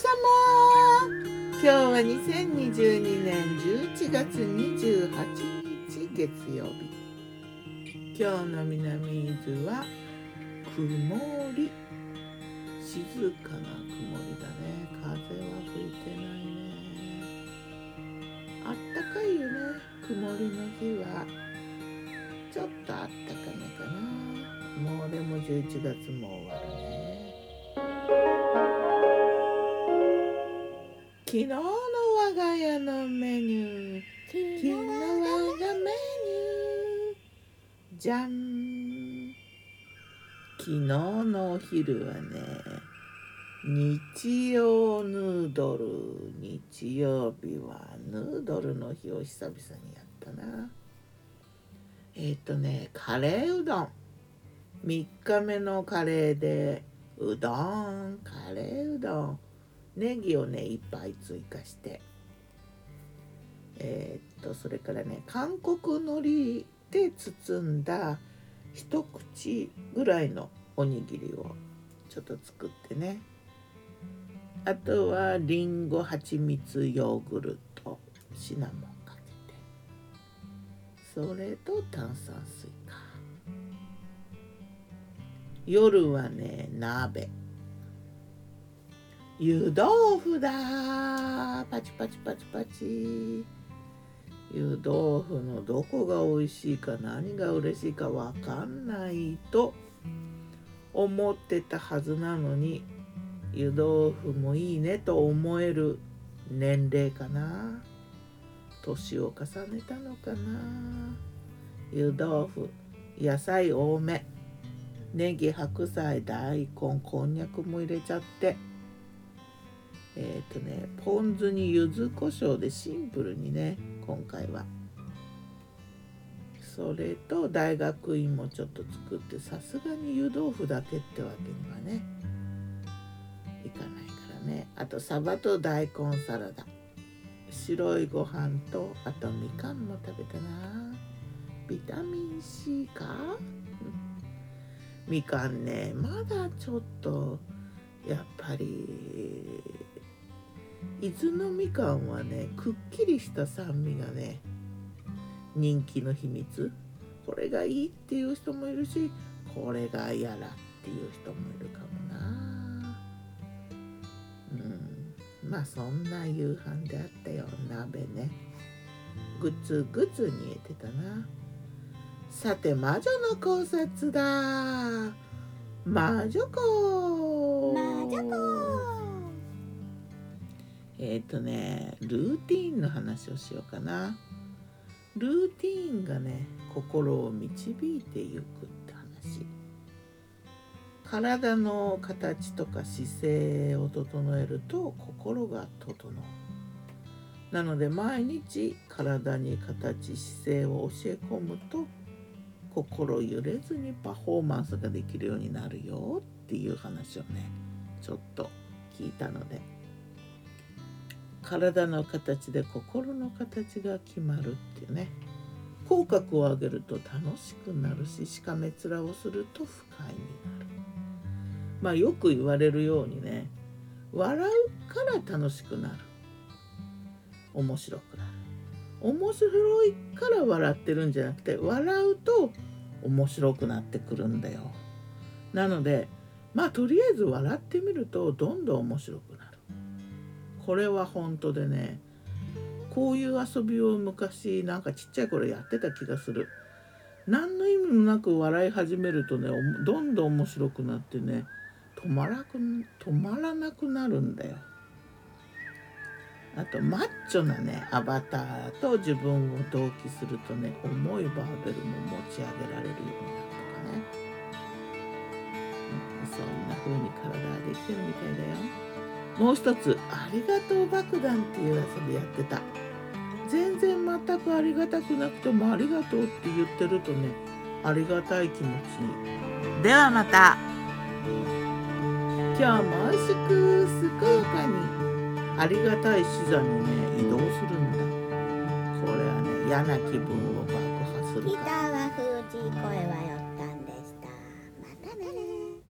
様。今日は2022年11月28日月曜日。今日の南伊豆は曇り。静かな曇りだね。風は吹いてないね。あったかいよね。曇りの日は。ちょっとあったかめかな。もうでも11月も終わる。昨日の我が家のメニュー。昨日我がメニュー。じゃん。昨日のお昼はね日曜ヌードル。日曜日はヌードルの日を久々にやったな。えっ、ー、とねカレーうどん。3日目のカレーでうどん。カレーうどん。ネギをねいっぱい追加して。えー、っとそれからね韓国海苔で包んだ一口ぐらいのおにぎりをちょっと作ってね。あとはりんご蜂蜜ヨーグルトシナモンかけて。それと炭酸水か。夜はね鍋。湯豆腐だ。パチパチパチパチ。湯豆腐のどこが美味しいか何が嬉しいか分かんないと。思ってたはずなのに湯豆腐もいいねと思える年齢かな。年を重ねたのかな。湯豆腐野菜多め。ネギ白菜大根こんにゃくも入れちゃって。えっ、ー、とねポン酢に柚子胡椒でシンプルにね今回は。それと大学院もちょっと作ってさすがに湯豆腐だけってわけにはねいかないからね。あとサバと大根サラダ。白いご飯とあとみかんも食べたな。ビタミン C か？みかんねまだちょっとやっぱり伊豆のみかんはねくっきりした酸味がね人気の秘密。これがいいっていう人もいるしこれが嫌だっていう人もいるかもな。うん。まあそんな夕飯であったよ鍋ね。グツグツ煮えてたな。さて魔女の考察だ。魔女子。魔女子。えっ、ー、とねルーティンの話をしようかな。ルーティンがね心を導いていくって話。体の形とか姿勢を整えると心が整う。なので毎日体に形姿勢を教え込むと心揺れずにパフォーマンスができるようになるよっていう話をねちょっと聞いたので。体の形で心の形が決まるっていうね。口角を上げると楽しくなるししかめ面をすると不快になる。まあよく言われるようにね笑うから楽しくなる。面白くなる。面白いから笑ってるんじゃなくて笑うと面白くなってくるんだよ。なのでまあとりあえず笑ってみるとどんどん面白くなる。これは本当でねこういう遊びを昔なんかちっちゃい頃やってた気がする。何の意味もなく笑い始めるとねどんどん面白くなってね止まらく止まらなくなるんだよ。あとマッチョなねアバターと自分を同期するとね重いバーベルも持ち上げられるようになるとかね、うん、そんな風に体ができてるみたいだよ。もう一つありがとう爆弾っていう遊びやってた。全然全くありがたくなくてもありがとうって言ってるとねありがたい気持ちに。ではまた。今日も美味しく健やかにありがたい視座にね移動するんだ。これはね嫌な気分を爆破するから。は富士声はよ